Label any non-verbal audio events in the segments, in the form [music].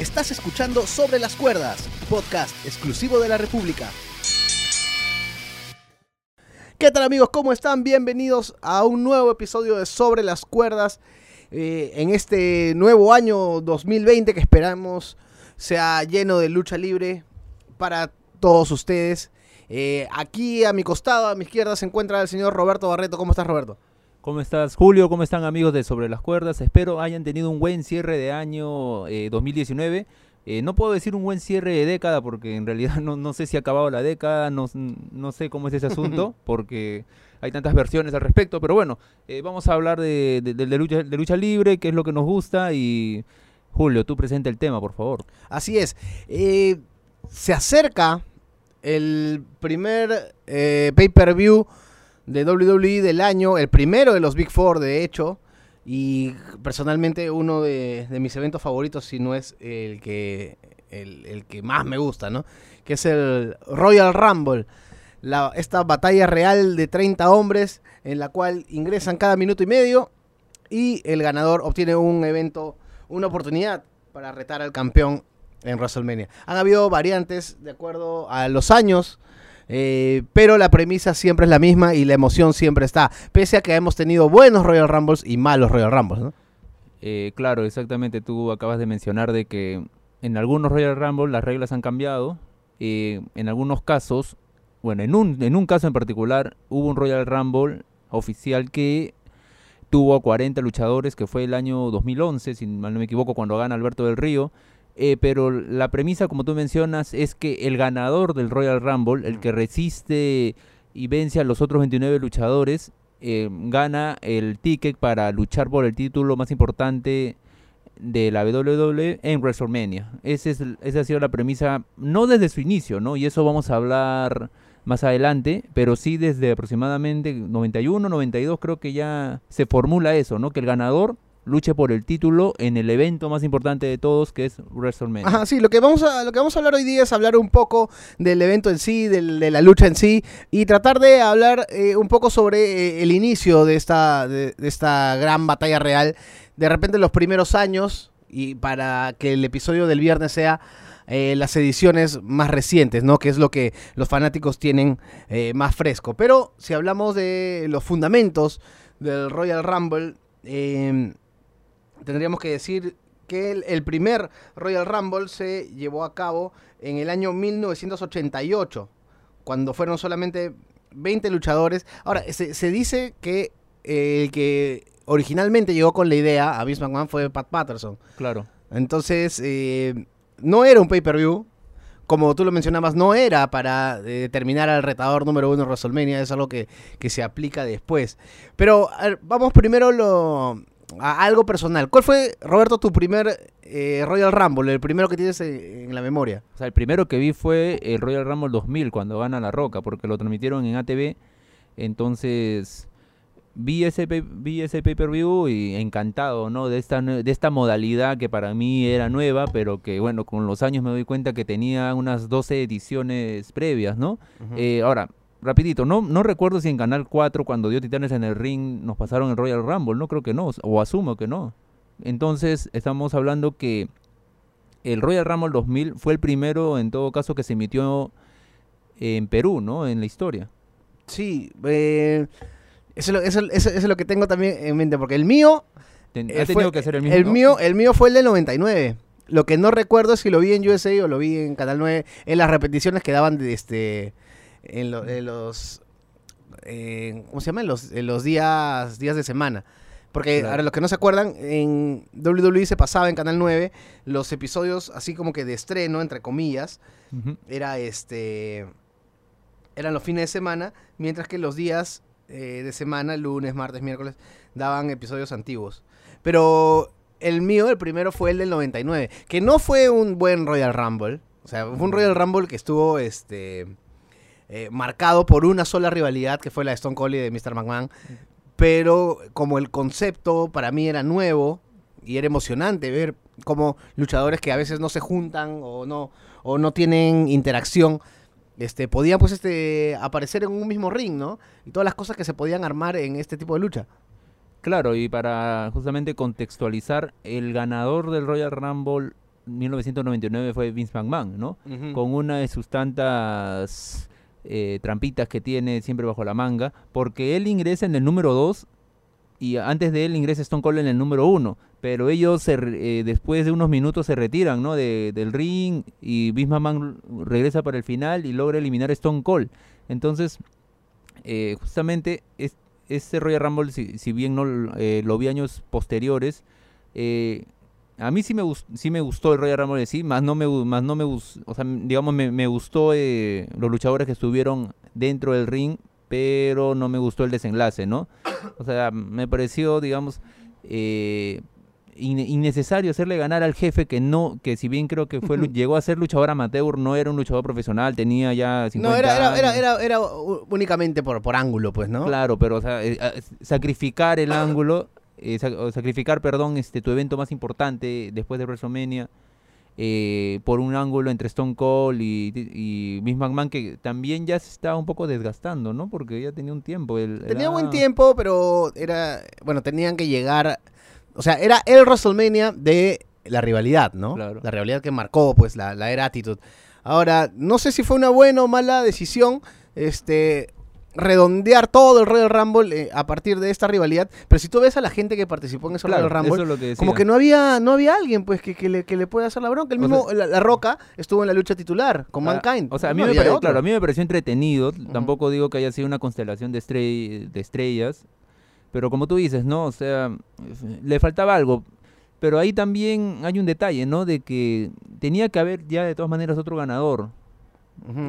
Estás escuchando Sobre las Cuerdas, podcast exclusivo de la República. ¿Qué tal amigos? ¿Cómo están? Bienvenidos a un nuevo episodio de Sobre las Cuerdas eh, en este nuevo año 2020 que esperamos sea lleno de lucha libre para todos ustedes. Eh, aquí a mi costado, a mi izquierda, se encuentra el señor Roberto Barreto. ¿Cómo estás, Roberto? ¿Cómo estás, Julio? ¿Cómo están, amigos de Sobre las Cuerdas? Espero hayan tenido un buen cierre de año 2019. Eh, no puedo decir un buen cierre de década porque en realidad [laughs] no, sé si ha acabado la década, no, sé cómo es ese asunto [laughs] porque hay tantas versiones al respecto, pero bueno, eh, vamos a hablar de, lucha, de lucha libre, que es lo que nos gusta y Julio, tú presenta el tema, por favor. Así es. Eh, se acerca el primer pay-per-view de WWE del año, el primero de los Big Four, de hecho, y personalmente uno de, mis eventos favoritos, si no es el que, el, que más me gusta, ¿no? Que es el Royal Rumble. La, esta batalla real de 30 hombres en la cual ingresan cada minuto y medio y el ganador obtiene un evento, una oportunidad para retar al campeón en WrestleMania. Han habido variantes de acuerdo a los años eh, pero la premisa siempre es la misma y la emoción siempre está. Pese a que hemos tenido buenos Royal Rumbles y malos Royal Rumbles, ¿no? Eh, claro, exactamente. Tú acabas de mencionar de que en algunos Royal Rumble las reglas han cambiado. Eh, en algunos casos, bueno, en un, en un caso en particular, hubo un Royal Rumble oficial que tuvo a 40 luchadores, que fue el año 2011, si mal no me equivoco, cuando gana Alberto del Río. Eh, pero la premisa, como tú mencionas, es que el ganador del Royal Rumble, el que resiste y vence a los otros 29 luchadores, eh, gana el ticket para luchar por el título más importante de la WWE en WrestleMania. Ese es, esa ha sido la premisa, no desde su inicio, ¿no? Y eso vamos a hablar más adelante, pero sí desde aproximadamente 91, 92 creo que ya se formula eso, ¿no? Que el ganador luche por el título en el evento más importante de todos, que es WrestleMania. Ajá, sí, lo que vamos a, lo que vamos a hablar hoy día es hablar un poco del evento en sí, de la lucha en sí, y tratar de hablar eh, un poco sobre eh, el inicio de esta, de, esta gran batalla real. De repente los primeros años, y para que el episodio del viernes sea eh, las ediciones más recientes, ¿no? Que es lo que los fanáticos tienen más fresco. Pero si hablamos de los fundamentos del Royal Rumble, eh, tendríamos que decir que el, primer Royal Rumble se llevó a cabo en el año 1988, cuando fueron solamente 20 luchadores. Ahora, se, dice que el que originalmente llegó con la idea a Vince McMahon fue Pat Patterson. Claro. Entonces, eh, no era un pay-per-view. Como tú lo mencionabas, no era para determinar al retador número uno de WrestleMania, es algo que, que se aplica después. Pero vamos primero lo, algo personal. ¿Cuál fue, Roberto, tu primer eh, Royal Rumble, el primero que tienes en, la memoria? O sea, el primero que vi fue el Royal Rumble 2000, cuando gana La Roca, porque lo transmitieron en ATV. Entonces, vi ese, vi ese pay-per-view y encantado, ¿no? De esta, de esta modalidad que para mí era nueva, pero que, bueno, con los años me doy cuenta que tenía unas 12 ediciones previas, ¿no? eh, ahora, rapidito, no, no recuerdo si en Canal 4 cuando dio Titanes en el ring nos pasaron el Royal Rumble, no creo que no, o asumo que no. Entonces estamos hablando que el Royal Rumble 2000 fue el primero en todo caso que se emitió en Perú, ¿no? En la historia. Sí, eh, eso, es lo que tengo también en mente, porque el mío... ha tenido que ser el mismo. El, mío, el mío fue el del 99. Lo que no recuerdo es si lo vi en USA o lo vi en Canal 9, en las repeticiones que daban de este en, los, eh, ¿cómo se llama? En los, los días, días de semana. Porque ahora los que no se acuerdan, en WWE se pasaba en Canal 9 los episodios así como que de estreno, entre comillas. Era este. Eran los fines de semana, mientras que los días eh, de semana, lunes, martes, miércoles, daban episodios antiguos. Pero el mío, el primero fue el del 99, que no fue un buen Royal Rumble. O sea, fue un Royal Rumble que estuvo este eh, marcado por una sola rivalidad que fue la de Stone Cold y de Mr. McMahon. Pero como el concepto para mí era nuevo y era emocionante ver como luchadores que a veces no se juntan o no, o no tienen interacción, este, podían pues este, aparecer en un mismo ring, ¿no? Y todas las cosas que se podían armar en este tipo de lucha. Claro, y para justamente contextualizar, el ganador del Royal Rumble 1999 fue Vince McMahon, ¿no? Con una de sus tantas eh, trampitas que tiene siempre bajo la manga, porque él ingresa en el número 2 y antes de él ingresa Stone Cold en el número 1, pero ellos eh, después de unos minutos se retiran, ¿no? De- del ring y McMahon regresa para el final y logra eliminar a Stone Cold. Entonces, eh, justamente es, este Royal Rumble, si, si bien no eh, lo vi años posteriores, eh, a mí sí me, sí me gustó el Royal Rumble, sí, más no me, más no me o sea, digamos, me, me gustó eh, los luchadores que estuvieron dentro del ring, pero no me gustó el desenlace, ¿no? O sea, me pareció, digamos, eh, inne- innecesario hacerle ganar al jefe que no, que si bien creo que fue [laughs] llegó a ser luchador amateur, no era un luchador profesional, tenía ya 50 No, era, era, era, únicamente por, por ángulo, pues, ¿no? Claro, pero o sea, eh, sacrificar el ángulo, eh, sacrificar, perdón, este tu evento más importante después de WrestleMania eh, por un ángulo entre Stone Cold y, y Vince McMahon que también ya se estaba un poco desgastando, ¿no? Porque ya tenía un tiempo. el- Tenía era- buen tiempo, pero era. Bueno, tenían que llegar. O sea, era el WrestleMania de la rivalidad, ¿no? Claro. La rivalidad que marcó, pues, la, la era Attitude. Ahora, no sé si fue una buena o mala decisión. Este. Redondear todo el Royal Rumble eh, a partir de esta rivalidad. Pero si tú ves a la gente que participó en ese Claro, Royal Rumble, es que como que no había, no había alguien pues que, que le, que le pueda hacer la bronca. El O mismo, sea- la, La Roca estuvo en la lucha titular con Ah, Mankind. O sea, a mí, No me había pare- otro. claro, a mí me pareció entretenido. Tampoco digo que haya sido una constelación de, estrell- de estrellas. Pero como tú dices, ¿no? O sea, le faltaba algo. Pero ahí también hay un detalle, ¿no? De que tenía que haber ya de todas maneras otro ganador.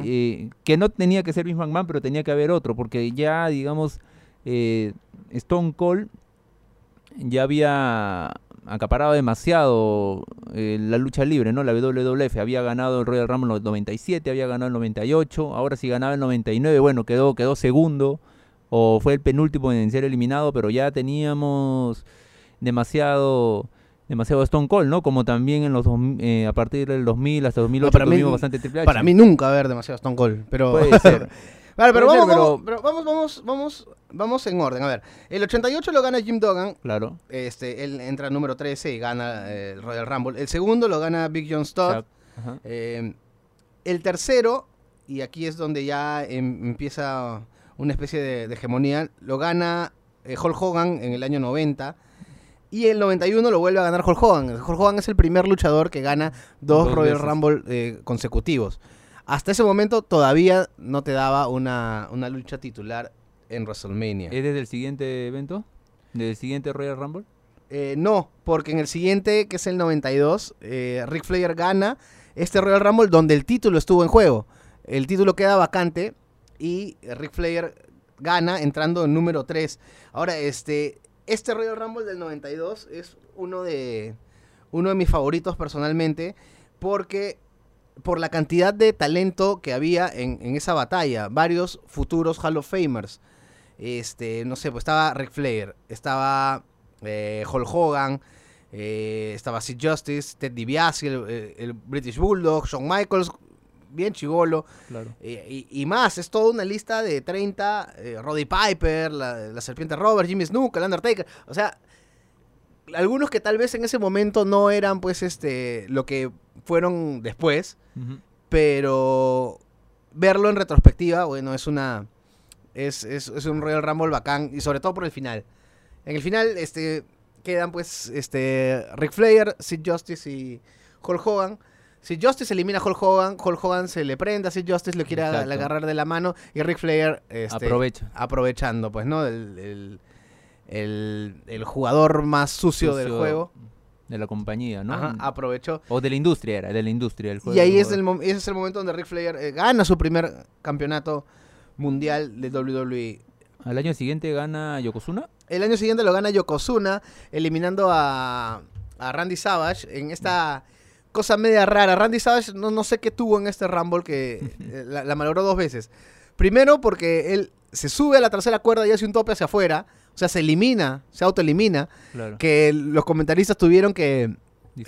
Eh, que no tenía que ser Vince McMahon, pero tenía que haber otro. Porque ya, digamos, eh, Stone Cold ya había acaparado demasiado eh, la lucha libre, ¿no? La WWF había ganado el Royal Rumble en el 97, había ganado el 98, ahora si ganaba el 99, bueno, quedó quedó segundo o fue el penúltimo en ser eliminado, pero ya teníamos demasiado demasiado Stone Cold, ¿no? Como también en los dos eh, a partir del 2000 hasta 2008 para mí- bastante Triple H. Para mí nunca va a haber demasiado Stone Cold, pero... puede [laughs] ser. Vale, pero, vamos, ser, vamos, pero- vamos, vamos, vamos, vamos en orden. A ver, el 88 lo gana Jim Duggan, Claro. este, él entra número 13 y gana eh, el Royal Rumble. El segundo lo gana Big John ajá. Eh, el tercero, y aquí es donde ya em- empieza una especie de, de hegemonía, lo gana eh, Hulk Hogan en el año 90. Y el 91 lo vuelve a ganar Hulk Hogan. Hulk Hogan es el primer luchador que gana dos, Dos Royal veces. Rumble eh, consecutivos. Hasta ese momento todavía no te daba una, una lucha titular en WrestleMania. ¿Es desde el siguiente evento? ¿Desde el siguiente Royal Rumble? Eh, no, porque en el siguiente, que es el 92, eh, Ric Flair gana este Royal Rumble donde el título estuvo en juego. El título queda vacante y Ric Flair gana entrando en número 3. Ahora, este, este Royal Rumble del 92 es uno de, uno de mis favoritos personalmente porque por la cantidad de talento que había en, en esa batalla. Varios futuros Hall of Famers. Este, no sé, pues estaba Ric Flair, estaba eh, Hulk Hogan, eh, estaba Sid Justice, Ted DiBiase, el, British Bulldog, Shawn Michaels, bien chivolo, Claro. eh, y, y más. Es toda una lista de 30, eh, Roddy Piper, la, la Serpiente Robert, Jimmy Snook, el Undertaker, o sea, algunos que tal vez en ese momento no eran pues este lo que fueron después, pero verlo en retrospectiva, bueno, es una es, es, es un Royal Rumble bacán y sobre todo por el final. En el final este quedan pues este Ric Flair, Sid Justice y Hulk Hogan. Sid Justice elimina a Hulk Hogan, Hulk Hogan se le prende a Sid Justice, lo quiere Exacto. agarrar de la mano y Ric Flair este, Aprovecha. aprovechando, pues, ¿no? El, el, el- el jugador más sucio, del juego. De la compañía, ¿no? Ajá, aprovechó. O de la industria, era, de la industria. Juego Y ahí es el, ese es el momento donde Ric Flair eh, gana su primer campeonato mundial de WWE. Al año siguiente gana Yokozuna. El año siguiente lo gana Yokozuna, eliminando a, a Randy Savage en esta cosa media rara. Randy Savage no, no sé qué tuvo en este Rumble que [laughs] eh, la, la malogró dos veces. Primero porque él se sube a la tercera cuerda y hace un tope hacia afuera. O sea, se elimina, se autoelimina. Claro. Que los comentaristas tuvieron que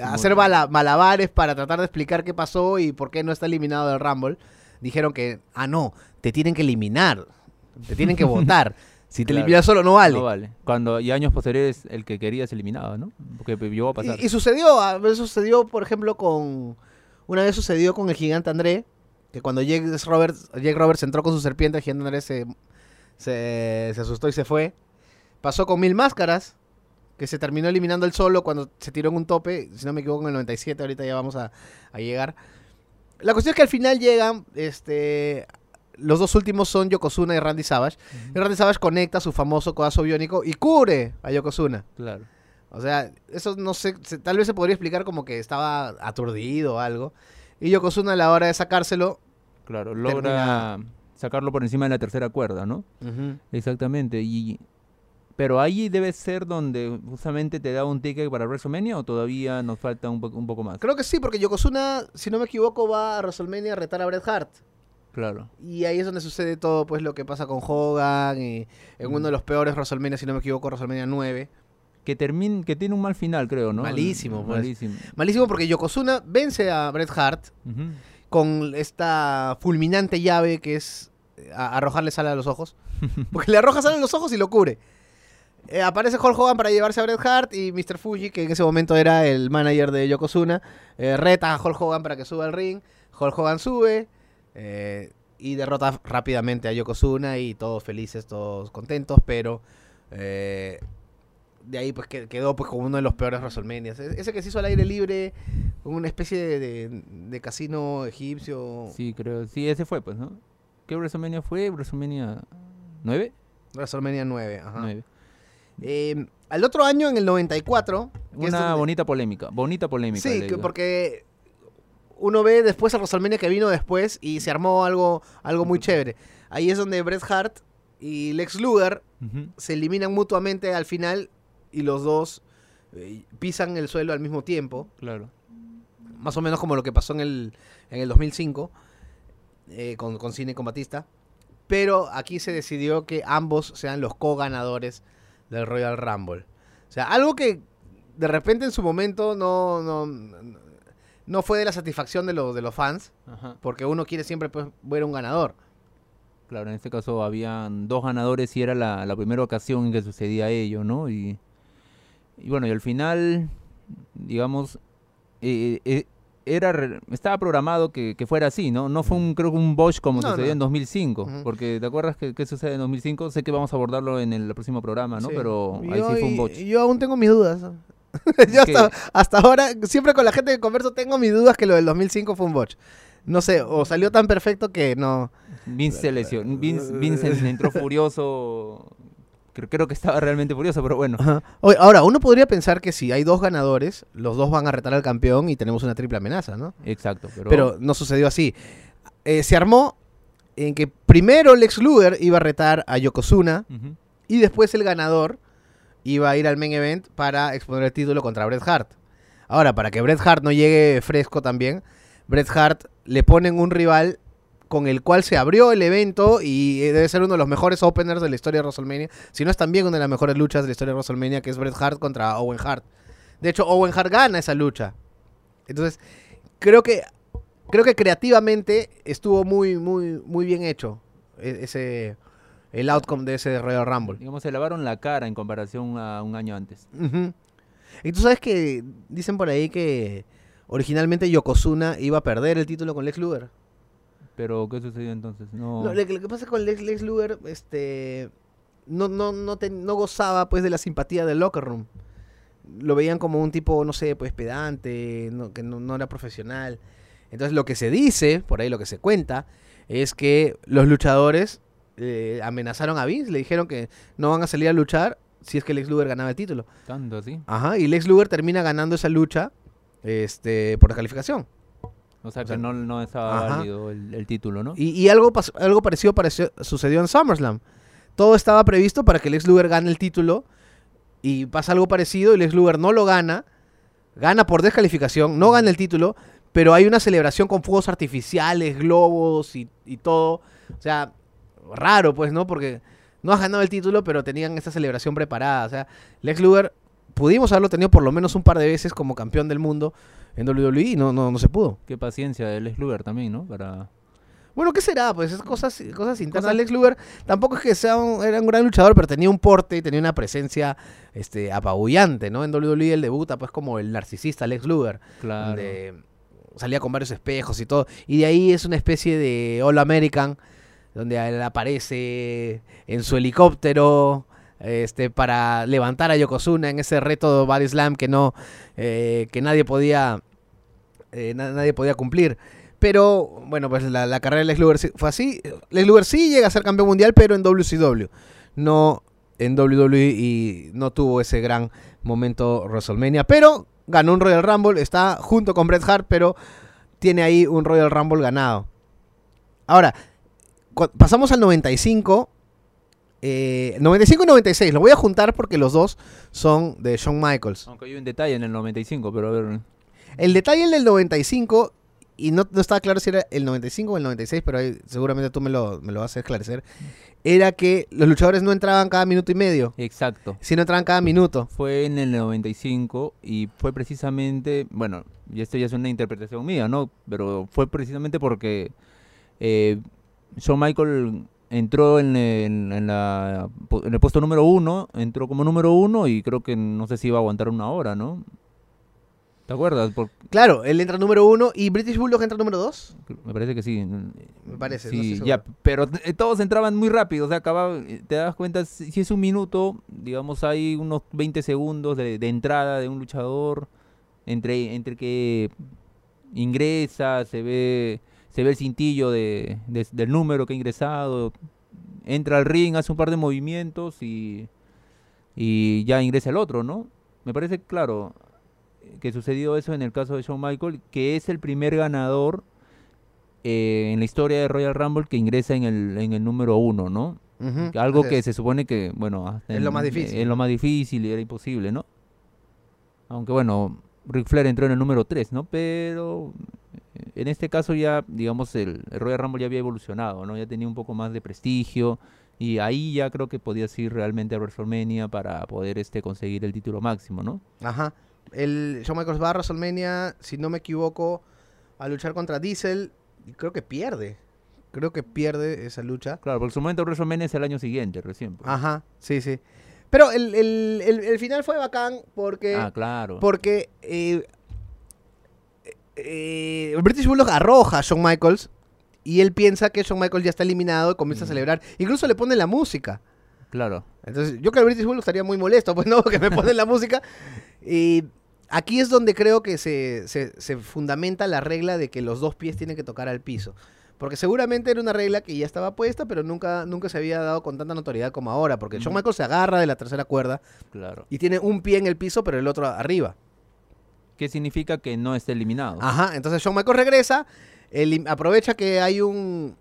hacer mala- malabares para tratar de explicar qué pasó y por qué no está eliminado del Rumble. Dijeron que, ah, no, te tienen que eliminar, te tienen que [laughs] votar. Si te Claro. eliminas solo no vale. No vale. Cuando y años posteriores el que quería se eliminaba, ¿no? Porque llegó a pasar. Y, y sucedió, a veces sucedió, por ejemplo, con. Una vez sucedió con el gigante André, que cuando Jake Roberts, Jake Roberts entró con su serpiente, el gigante André se, se, se asustó y se fue. Pasó con Mil Máscaras, que se terminó eliminando él solo cuando se tiró en un tope, si no me equivoco, en el 97, ahorita ya vamos a, a llegar. La cuestión es que al final llegan, este. Los dos últimos son Yokozuna y Randy Savage. Y Randy Savage conecta su famoso codazo biónico y cubre a Yokozuna. Claro. O sea, eso no sé, se- tal vez se podría explicar como que estaba aturdido o algo. Y Yokozuna a la hora de sacárselo, Claro, logra sacarlo por encima de la tercera cuerda, ¿no? Exactamente. Y pero ahí debe ser donde justamente te da un ticket para WrestleMania o todavía nos falta un, po- un poco más. creo que sí, porque Yokozuna, si no me equivoco, va a WrestleMania a retar a Bret Hart. Claro. Y ahí es donde sucede todo, pues lo que pasa con Hogan y en uno de los peores WrestleMania, si no me equivoco, WrestleMania 9. Que termina, que tiene un mal final, creo, ¿no? Malísimo, pues. Malísimo. Malísimo porque Yokozuna vence a Bret Hart con esta fulminante llave que es eh, a- arrojarle sal a los ojos. [laughs] Porque le arroja sal a los ojos y lo cubre. Eh, aparece Hulk Hogan para llevarse a Bret Hart y Mr. Fuji, que en ese momento era el manager de Yokozuna, eh, reta a Hulk Hogan para que suba al ring. Hulk Hogan sube eh, y derrota rápidamente a Yokozuna y todos felices, todos contentos, pero eh, de ahí pues que- quedó pues como uno de los peores WrestleMania. Ese que se hizo al aire libre, como una especie de, de- de casino egipcio. Sí, creo. Sí, ese fue, pues, ¿no? ¿Qué WrestleMania fue? ¿WrestleMania 9? WrestleMania 9. Ajá. 9. Eh, al otro año, en el 94. que es Una donde- bonita polémica. Bonita polémica. Sí, porque uno ve después el WrestleMania que vino después y se armó algo, algo muy chévere. Ahí es donde Bret Hart y Lex Luger se eliminan mutuamente al final y los dos eh, pisan el suelo al mismo tiempo. Claro. Más o menos como lo que pasó en el, en el 2005 eh, con, con Cine con Batista. Pero aquí se decidió que ambos sean los co-ganadores del Royal Rumble. O sea, algo que de repente en su momento no, no, no fue de la satisfacción de, los de los fans, Ajá. porque uno quiere siempre pues, ver un ganador. Claro, en este caso habían dos ganadores y era la, la primera ocasión en que sucedía ello, ¿no? Y, y bueno, y al final, digamos, eh, eh, era re- estaba programado que, que fuera así, ¿no? No fue un, creo que un Bosch como No, sucedió no. en 2005, Ujú. porque ¿te acuerdas que, qué sucede en 2005? Sé que vamos a abordarlo en el próximo programa, ¿no? Sí. Pero ahí Yo- sí fue un Bosch. yo aún tengo mis dudas. [laughs] yo hasta, hasta ahora, siempre con la gente que converso, tengo mis dudas que lo del 2005 fue un botch. No sé, o salió tan perfecto que no. Vince se lesionó, Vince, Vince [laughs] entró furioso, creo, creo que estaba realmente furioso, pero bueno. Oye, ahora, uno podría pensar que si hay dos ganadores, los dos van a retar al campeón y tenemos una triple amenaza, ¿no? Exacto, pero, Pero no sucedió así. Eh, se armó en que primero Lex Luger iba a retar a Yokozuna y después el ganador iba a ir al main event para exponer el título contra Bret Hart. Ahora, para que Bret Hart no llegue fresco también, Bret Hart le ponen un rival con el cual se abrió el evento y eh, debe ser uno de los mejores openers de la historia de WrestleMania, si no es también una de las mejores luchas de la historia de WrestleMania, que es Bret Hart contra Owen Hart. De hecho, Owen Hart gana esa lucha. Entonces, creo que creo que creativamente estuvo muy muy muy bien hecho e- ese el outcome de ese Royal Rumble. Digamos, se lavaron la cara en comparación a un año antes. Y tú sabes que dicen por ahí que originalmente Yokozuna iba a perder el título con Lex Luger. Pero, ¿qué sucedió entonces? No, No, lo, que, lo que pasa con Lex, Lex Luger, este, no, no, no, te- no gozaba pues de la simpatía del locker room. Lo veían como un tipo, no sé, pues pedante, no- que no, no era profesional. Entonces lo que se dice, por ahí lo que se cuenta, es que los luchadores eh, amenazaron a Vince, le dijeron que no van a salir a luchar si es que Lex Luger ganaba el título. tanto así. Ajá, y Lex Luger termina ganando esa lucha este, por descalificación. O sea, O sea, que no, no estaba ajá. válido el, el título, ¿no? Y, y algo, algo parecido pareció- sucedió en SummerSlam. Todo estaba previsto para que Lex Luger gane el título y pasa algo parecido y Lex Luger no lo gana, gana por descalificación, no gana el título, pero hay una celebración con fuegos artificiales, globos y, y todo. O sea, raro pues, ¿no? Porque no has ganado el título, pero tenían esta celebración preparada. O sea, Lex Luger pudimos haberlo tenido por lo menos un par de veces como campeón del mundo en WWE y no, no, no se pudo. Qué paciencia de Les Luger también, ¿no? Para... Bueno, ¿qué será? Pues es cosas, cosas internas. Alex Luger tampoco es que sea un, era un gran luchador, pero tenía un porte y tenía una presencia este, apabullante, ¿no? En WWE él debuta pues como el narcisista Alex Luger. Claro. donde salía con varios espejos y todo. Y de ahí es una especie de All American, donde él aparece en su helicóptero este, para levantar a Yokozuna en ese reto de Body Slam que no eh, que nadie podía eh, na- nadie podía cumplir. Pero, bueno, pues la, carrera de Lex Luger fue así. Luger sí llega a ser campeón mundial, pero en WCW. No en WWE y no tuvo ese gran momento WrestleMania. Pero ganó un Royal Rumble, está junto con Bret Hart, pero tiene ahí un Royal Rumble ganado. Ahora, pasamos al 95. eh, 95 y 96, lo voy a juntar porque los dos son de Shawn Michaels. Aunque hay un detalle en el 95, pero a ver. El detalle del 95, y no, no estaba claro si era el 95 o el 96, pero ahí seguramente tú me lo, me lo vas a esclarecer, era que los luchadores no entraban cada minuto y medio, Exacto. sino entraban cada minuto. Fue en el 95 y fue precisamente, bueno, y esto ya es una interpretación mía, ¿no? Pero fue precisamente porque eh, Shawn Michael entró en, en- en la, en el puesto número uno, entró como número uno y creo que no sé si iba a aguantar una hora, ¿no? ¿Te acuerdas? Por- Claro, él entra número uno y British Bulldog entra número dos. me parece que sí. Me parece, no Sí, estoy ya, pero eh, todos entraban muy rápido, o sea, acababa, eh, te das cuenta, si si es un minuto, digamos, hay unos 20 segundos de, de entrada de un luchador, entre, entre que ingresa, se ve, se ve el cintillo de, de- del número que ha ingresado, entra al ring, hace un par de movimientos y, y ya ingresa el otro, ¿no? Me parece claro que sucedió eso en el caso de Shawn Michael, que es el primer ganador eh, en la historia de Royal Rumble que ingresa en el, en el número uno, ¿no? Algo que es. se supone que, bueno, Es lo más difícil. Es lo más difícil y era imposible, ¿no? Aunque bueno, Ric Flair entró en el número 3, ¿no? Pero en este caso ya, digamos, el, el Royal Rumble ya había evolucionado, ¿no? Ya tenía un poco más de prestigio y ahí ya creo que podías ir realmente a WrestleMania para poder este conseguir el título máximo, ¿no? Ajá. El Shawn Michaels va a WrestleMania, si no me equivoco, a luchar contra Diesel y creo que pierde. Creo que pierde esa lucha. Claro, porque su momento WrestleMania es el año siguiente, recién. pues. Ajá, sí, sí. Pero el, el- el- el final fue bacán porque, Ah, claro. porque eh, eh, British Bulldog arroja a Shawn Michaels y él piensa que Shawn Michaels ya está eliminado y comienza a celebrar. Incluso le pone la música. Claro. Entonces, yo que el British Bulldog estaría muy molesto, pues no, [laughs] que me ponen la música. Y aquí es donde creo que se, se- se fundamenta la regla de que los dos pies tienen que tocar al piso. Porque seguramente era una regla que ya estaba puesta, pero nunca, nunca se había dado con tanta notoriedad como ahora. Porque Shawn. Michaels se agarra de la tercera cuerda Claro. y tiene un pie en el piso, pero el otro arriba. ¿Qué significa que no esté eliminado? Ajá, entonces Shawn Michaels regresa, aprovecha que hay un,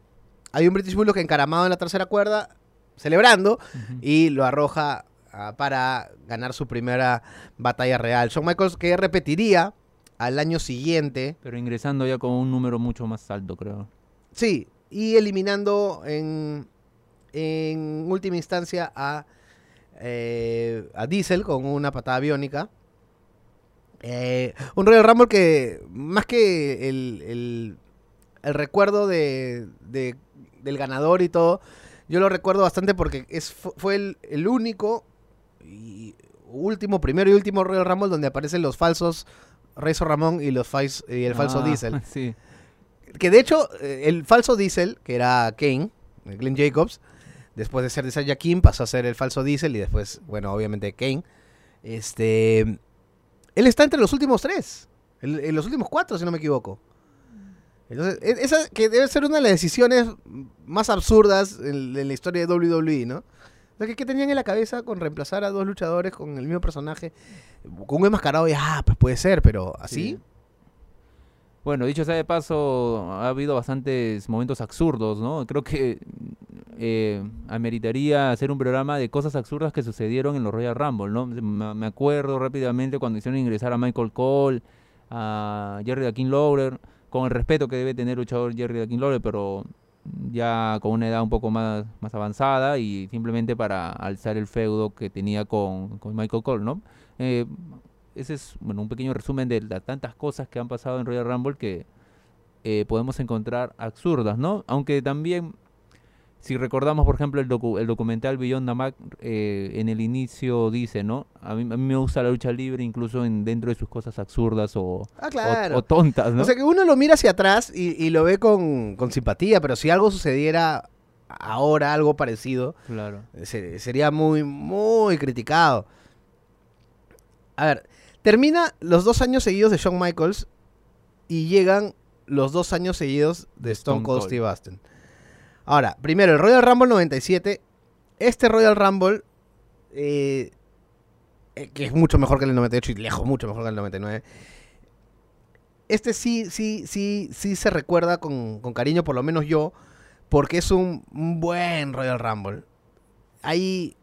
hay un British Bulldog encaramado en la tercera cuerda, celebrando, y lo arroja ah, para ganar su primera batalla real. Shawn Michaels que repetiría al año siguiente, Pero ingresando ya con un número mucho más alto, creo. sí, y eliminando en, en última instancia a, eh, a Diesel con una patada biónica. Eh, un Royal Rumble que más que el, el- el recuerdo de, de- del ganador y todo, yo lo recuerdo bastante porque es, fu- fue el, el único y último, primero y último Royal Rumble donde aparecen los falsos Razor Ramón y, los fais- y el falso Ah, Diesel. [laughs] Sí. Que de hecho, eh, el falso Diesel, que era Kane, eh, Glenn Jacobs, después de ser de Saya Kim, pasó a ser el falso Diesel y después, bueno, obviamente Kane. Este. Él está entre los últimos tres. En, los últimos cuatro, si no me equivoco. Entonces, e- esa que debe ser una de las decisiones más absurdas en, la historia de WWE, ¿no? ¿qué, qué tenían en la cabeza con reemplazar a dos luchadores con el mismo personaje? Con un enmascarado y, ah, pues puede ser, pero así. Sí. Bueno, dicho sea de paso, ha habido bastantes momentos absurdos, ¿no? Creo que eh, ameritaría hacer un programa de cosas absurdas que sucedieron en los Royal Rumble, ¿no? Me, acuerdo rápidamente cuando hicieron ingresar a Michael Cole, a Jerry Dakin Lawler, con el respeto que debe tener el luchador Jerry Dakin Lawler, pero ya con una edad un poco más, más avanzada y simplemente para alzar el feudo que tenía con, con Michael Cole, ¿no? Eh, ese es bueno, un pequeño resumen de las tantas cosas que han pasado en Royal Rumble que eh, podemos encontrar absurdas, ¿no? Aunque también, si recordamos, por ejemplo, el, docu- el documental Beyond the Mat, eh, en el inicio dice, ¿no? A mí, a mí me gusta la lucha libre incluso en, dentro de sus cosas absurdas o, Ah, o- claro. o tontas, ¿no? O sea que uno lo mira hacia atrás y, y lo ve con, con simpatía, pero si algo sucediera ahora, algo parecido, claro. se- sería muy, muy criticado. A ver, termina los dos años seguidos de Shawn Michaels y llegan los dos años seguidos de Stone, Stone Cold Cold. Steve Austin. Ahora, primero, el Royal Rumble 97. Este Royal Rumble, eh, eh, que es mucho mejor que el 98 y lejos mucho mejor que el 99. Este sí, sí, sí, sí se recuerda con, con cariño, por lo menos yo, porque es un, un buen Royal Rumble. Ahí,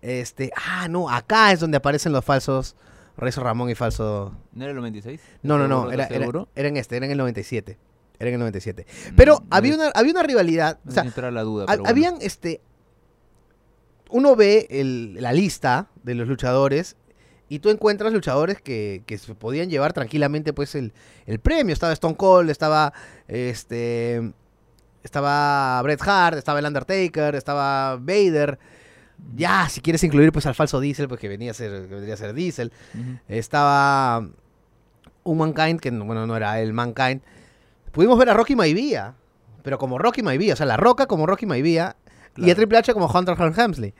este, ah, no, acá es donde aparecen los falsos Rezo Ramón y falso... ¿No era el 96? No, no, no, era, ¿Estás era, seguro? era en este, era en el 97. Era en el 97. Pero Mm, había, no una, había una rivalidad. No O sea, sé si entra la duda, pero bueno. habían, este... Uno ve el- la lista de los luchadores y tú encuentras luchadores que, que se podían llevar tranquilamente pues el, el premio. Estaba Stone Cold, estaba este estaba Bret Hart, estaba el Undertaker, estaba Vader. Ya, si quieres incluir pues al falso Diesel, pues que venía a ser, que vendría a ser Diesel. Estaba un Mankind, que no- bueno, no era el Mankind. Pudimos ver a Rocky Maivia, pero como Rocky Maivia, o sea, La Roca como Rocky Maivia y a Claro. Triple H como Hunter Hearst Helmsley.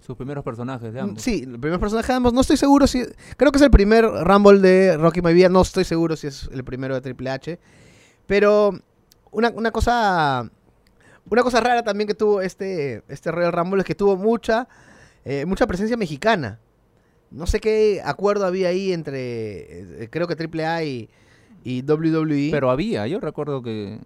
Sus primeros personajes de ambos. Sí, el primer personaje de ambos. No estoy seguro si. Creo que es el primer Rumble de Rocky Maivia. No estoy seguro si es el primero de Triple H. Pero una, una cosa. Una cosa rara también que tuvo este, este Royal Rumble es que tuvo mucha, eh, mucha presencia mexicana. No sé qué acuerdo había ahí entre. eh, creo que Triple A y, y WWE. Pero había, yo recuerdo que...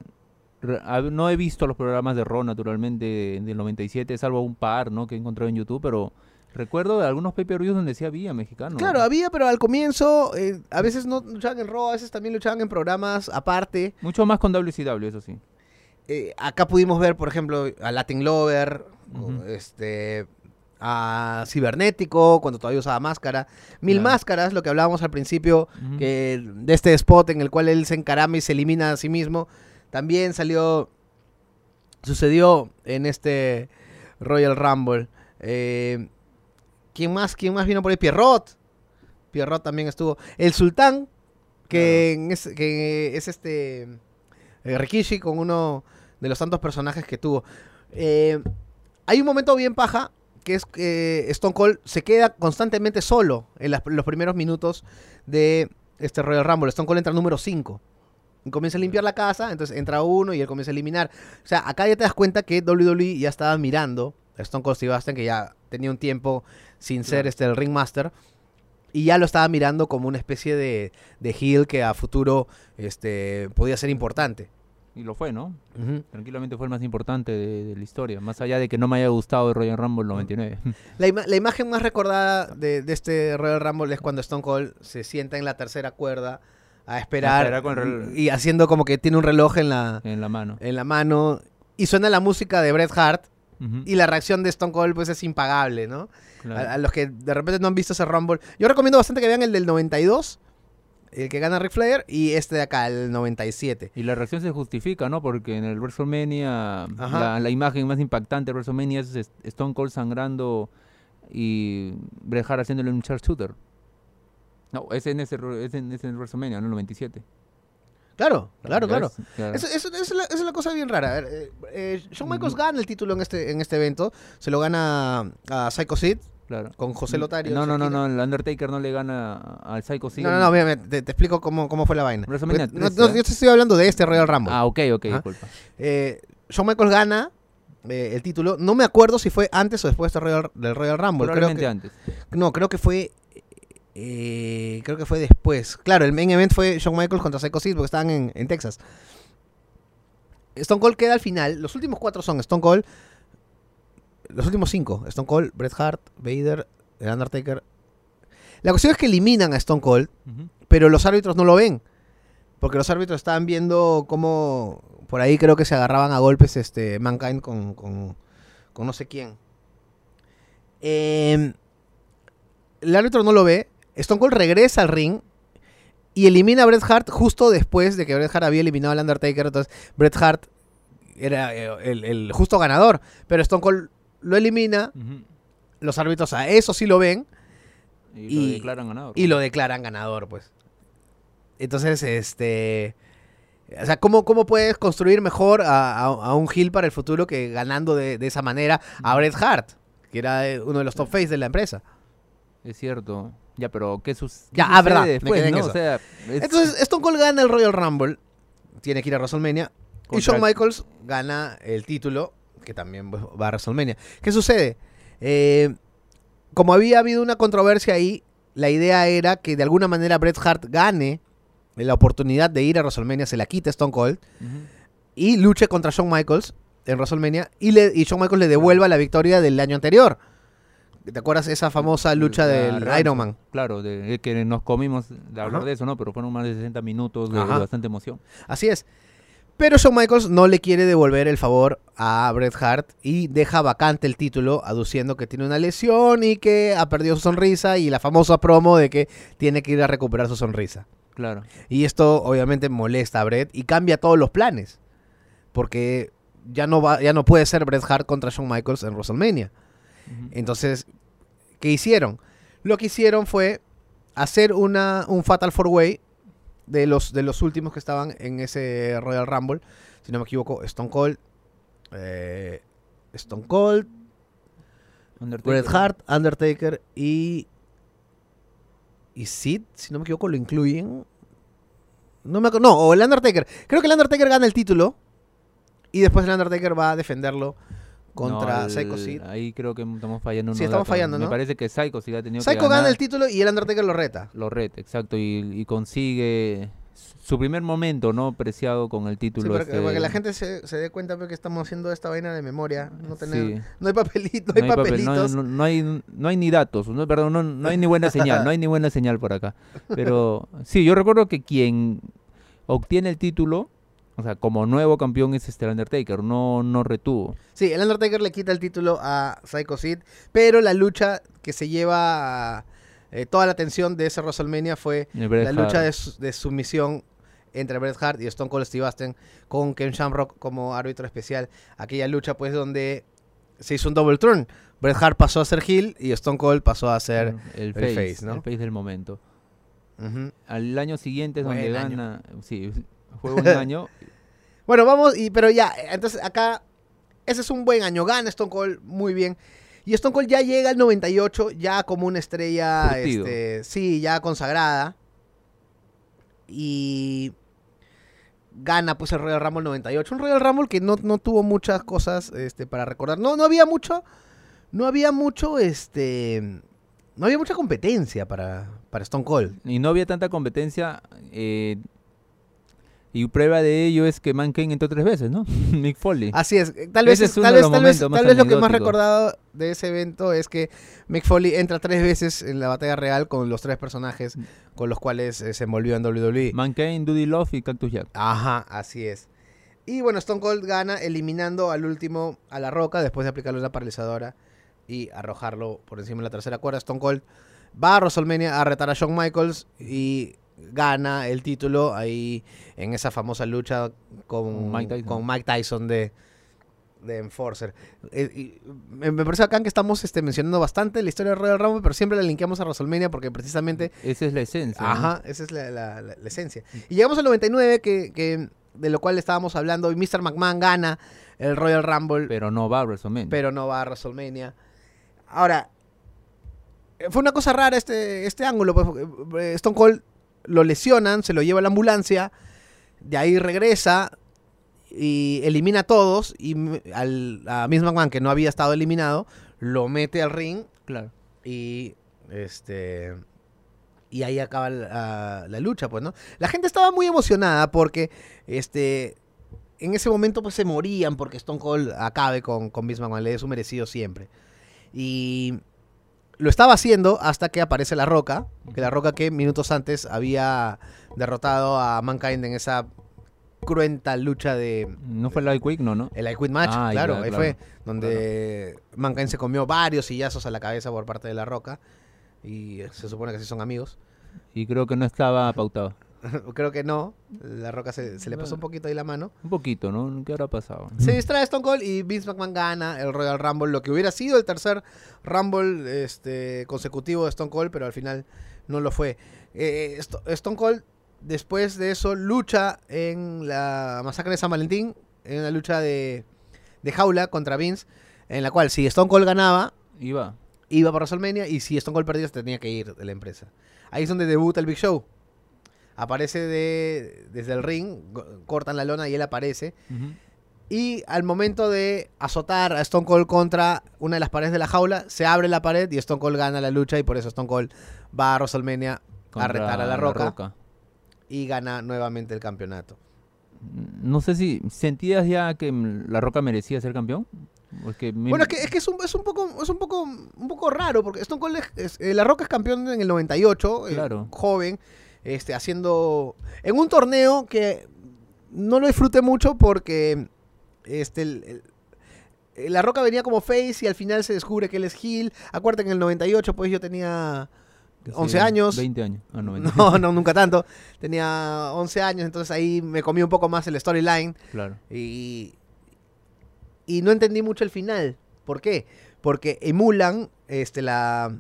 No he visto los programas de Raw, naturalmente, del 97, salvo un par, ¿no? Que he encontrado en YouTube, pero recuerdo de algunos pay-per-views donde sí había mexicanos. Claro, había, pero al comienzo eh, a veces no luchaban en Raw, a veces también luchaban en programas aparte. Mucho más con WCW, eso sí. Eh, acá pudimos ver, por ejemplo, a Latin Lover, este, a Cibernético, cuando todavía usaba máscara. Mil Claro. máscaras, lo que hablábamos al principio, que de este spot en el cual él se encarama y se elimina a sí mismo. También salió, sucedió en este Royal Rumble. Eh, ¿Quién más? ¿Quién más vino por ahí? Pierrot. Pierrot también estuvo. El Sultán, que, en es, que es este eh, Rikishi con uno de los tantos personajes que tuvo. Eh, hay un momento bien paja que es que Stone Cold se queda constantemente solo en las- los primeros minutos de este Royal Rumble. Stone Cold entra número 5. Y comienza a limpiar la casa, entonces entra uno y él comienza a eliminar. O sea, acá ya te das cuenta que WWE ya estaba mirando a Stone Cold Steve Austin, que ya tenía un tiempo sin ser este, el Ringmaster. Y ya lo estaba mirando como una especie de, de heel que a futuro este, podía ser importante. Y lo fue, ¿no? Tranquilamente fue el más importante de, de la historia. Más allá de que no me haya gustado el Royal Rumble 99. La, ima- la imagen más recordada de, de este Royal Rumble es cuando Stone Cold se sienta en la tercera cuerda a esperar, y haciendo como que tiene un reloj en la, en la mano. en la mano y suena la música de Bret Hart y la reacción de Stone Cold pues es impagable, ¿no? claro. A, a los que de repente no han visto ese Rumble. Yo recomiendo bastante que vean el del 92, el que gana Ric Flair, y este de acá, el 97. Y la reacción se justifica, ¿no? Porque en el WrestleMania, la, la imagen más impactante de WrestleMania es Stone Cold sangrando y Bret Hart haciéndole un shooter. No, es en ese, es en, es en WrestleMania, no el 97. Claro, claro, ¿Ya claro. ves? Claro. Eso, eso- eso es la, es la cosa bien rara. A ver, eh, eh, Shawn Michaels gana el título en este, en este evento. Se lo gana a Psycho Sid claro. con José Lotario. No, no, no, no, el Undertaker no le gana al Psycho Sid. No, no, no, mira, te, te explico cómo, cómo fue la vaina. No- 13, no, ¿eh? yo te estoy hablando de este Royal Rumble. Ah, ok, ok, disculpa. Eh, Shawn Michaels gana eh, el título. No me acuerdo si fue antes o después de Royal- del Royal Rumble. Creo Probablemente que, antes. no, creo que fue. eh, creo que fue después. Claro, el main event fue Shawn Michaels contra Psycho Sid porque estaban en, en Texas. Stone Cold queda al final. Los últimos cuatro son Stone Cold. Los últimos cinco: Stone Cold, Bret Hart, Vader, el Undertaker. La cuestión es que eliminan a Stone Cold, pero los árbitros no lo ven. Porque los árbitros estaban viendo cómo. Por ahí creo que se agarraban a golpes este Mankind con, con, con no sé quién. Eh, el árbitro no lo ve. Stone Cold regresa al ring y elimina a Bret Hart justo después de que Bret Hart había eliminado al Undertaker. Entonces, Bret Hart era eh, el, el justo ganador. Pero Stone Cold lo elimina. Los árbitros a eso sí lo ven. Y, Y- lo declaran ganador. y lo declaran ganador, pues. Entonces, este. O sea, ¿cómo, cómo puedes construir mejor a, a- a un heel para el futuro que ganando de, de esa manera a Bret Hart, que era eh, uno de los top face de la empresa? Es cierto. Ya, pero ¿qué, sus qué Ya, ah, sucede verdad, me después, quedé en no? eso. O sea, es- Entonces, Stone Cold gana el Royal Rumble, tiene que ir a WrestleMania, y Shawn Michaels gana el título, que también pues, va a WrestleMania. ¿Qué sucede? Eh, como había habido una controversia ahí, la idea era que de alguna manera Bret Hart gane la oportunidad de ir a WrestleMania, se la quite Stone Cold y luche contra Shawn Michaels en WrestleMania y, le, y Shawn Michaels le devuelva la victoria del año anterior. ¿Te acuerdas esa famosa lucha La del revancha, Iron Man? Claro, de, de que nos comimos de hablar Ajá. de eso, ¿no? Pero fueron más de 60 minutos de, bastante emoción. Así es. Pero Shawn Michaels no le quiere devolver el favor a Bret Hart y deja vacante el título, aduciendo que tiene una lesión y que ha perdido su sonrisa y la famosa promo de que tiene que ir a recuperar su sonrisa. Claro. Y esto obviamente molesta a Bret y cambia todos los planes. Porque ya no, va, ya no puede ser Bret Hart contra Shawn Michaels en WrestleMania. Entonces, ¿qué hicieron? Lo que hicieron fue hacer una, un Fatal Four Way de los, de los últimos que estaban en ese Royal Rumble. Si no me equivoco, Stone Cold, eh, Stone Cold, Undertaker. Bret Hart, Undertaker y. Y Sid, si no me equivoco, lo incluyen. No, me, no, o el Undertaker. Creo que el Undertaker gana el título. Y después el Undertaker va a defenderlo contra No, el- Psycho Sid. Ahí creo que estamos fallando. Sí, estamos datos. fallando, Me ¿no? parece que Psycho sí ha tenido que Psycho ganar. gana el título y el Undertaker lo reta. Lo red, exacto. Y, y consigue su primer momento, ¿no? Preciado con el Sí, título. para, que, este- para que la gente se, se dé cuenta pues, que estamos haciendo esta vaina de memoria. No, tener, Sí. no hay papelito, no hay, papel, papelitos. no, no- no hay, no hay ni datos, no, perdón, no, no hay ni buena señal, no hay ni buena señal por acá. Pero sí, yo recuerdo que quien obtiene el título, o sea, como nuevo campeón es este el Undertaker, no, no retuvo. Sí, el Undertaker le quita el título a Psycho Sid, pero la lucha que se lleva eh, toda la atención de ese WrestleMania fue la lucha de, su- de sumisión entre Bret Hart y Stone Cold Steve Austin con Ken Shamrock como árbitro especial. Aquella lucha pues donde se hizo un double turn. Bret Hart pasó a ser heel y Stone Cold pasó a ser... el el face, face, ¿no? el face del momento. Al año siguiente es donde año. gana, sí, fue un año, [laughs] Bueno, vamos, y, pero ya, entonces acá, ese es un buen año, gana Stone Cold muy bien. Y Stone Cold ya llega al 98, ya como una estrella, este, sí, ya consagrada. Y gana pues el Royal Rumble 98. Un Royal Rumble que no, no tuvo muchas cosas este, para recordar. No, no había mucho, no había mucho, este, no había mucha competencia para, para Stone Cold. y no había tanta competencia. eh, y prueba de ello es que Mankind entró tres veces, ¿no? [laughs] Mick Foley. Así es, eh, tal vez, es tal vez, tal vez, tal vez lo que más recordado de ese evento es que Mick Foley entra tres veces en la batalla real con los tres personajes con los cuales eh, se envolvió en WWE. Mankind, Dudy Love y Cactus Jack. Ajá, así es. Y bueno, Stone Cold gana eliminando al último a la roca después de aplicarle una paralizadora y arrojarlo por encima de la tercera cuerda. Stone Cold va a WrestleMania a retar a Shawn Michaels y gana el título ahí en esa famosa lucha con, Mike Tyson. con Mike Tyson de, de Enforcer. Eh, y me, parece acá que estamos este, mencionando bastante la historia de Royal Rumble, pero siempre la linkeamos a WrestleMania porque precisamente Esa es la esencia. ¿no? Ajá, esa es la, la- la- la esencia. Y llegamos al 99, que, que de lo cual estábamos hablando, y Mr. McMahon gana el Royal Rumble, Pero no va a WrestleMania. pero no va a WrestleMania. Ahora, eh, fue una cosa rara este, este ángulo. pues, eh, Stone Cold lo lesionan, se lo lleva a la ambulancia, de ahí regresa y elimina a todos, y al, a Miss McMahon, que no había estado eliminado, lo mete al ring claro. y este y ahí acaba la, la lucha pues no la gente estaba muy emocionada porque este en ese momento pues se morían porque Stone Cold acabe con con Vince McMahon le es su merecido siempre y lo estaba haciendo hasta que aparece la Roca que la Roca que minutos antes había derrotado a Mankind en esa cruenta lucha de No fue la Quick, no, ¿no? el I Quit Match, Ah, claro, ya, ahí claro. fue donde Mankind se comió varios sillazos a la cabeza por parte de La Roca y se supone que sí son amigos. Y creo que no estaba pautado. [laughs] Creo que no. La Roca se, se le pasó un poquito ahí la mano. Un poquito, ¿no? ¿Qué habrá pasado? Se distrae Stone Cold y Vince McMahon gana el Royal Rumble, lo que hubiera sido el tercer Rumble este, consecutivo de Stone Cold, pero al final no lo fue. Eh, Sto- Stone Cold, después de eso, lucha en la masacre de San Valentín, en una lucha de, de jaula contra Vince, en la cual si Stone Cold ganaba, Iba. iba para WrestleMania y si Stone Cold perdía, se tenía que ir de la empresa. Ahí es donde debuta el Big Show. Aparece de, desde el ring, cortan la lona y él aparece. Ujú. Y al momento de azotar a Stone Cold contra una de las paredes de la jaula, se abre la pared y Stone Cold gana la lucha y por eso Stone Cold va a WrestleMania a retar a la roca, y gana nuevamente el campeonato. No sé si sentías ya que mm, La Roca merecía ser campeón. Me- Bueno, es que, es, que es, un, es un poco es un poco un poco raro porque Stone Cold es, eh, la Roca es campeón en el 98, eh, Claro. joven, este haciendo en un torneo que no lo disfruté mucho porque este el- el- la Roca venía como face y al final se descubre que él es heel. Acuérdate que en el 98 pues yo tenía 11 sí, años. 20 años. Ah, no, 20. No, no, nunca tanto. Tenía 11 años, entonces ahí me comí un poco más el storyline. Claro. Y, y no entendí mucho el final. ¿Por qué? Porque emulan este, la,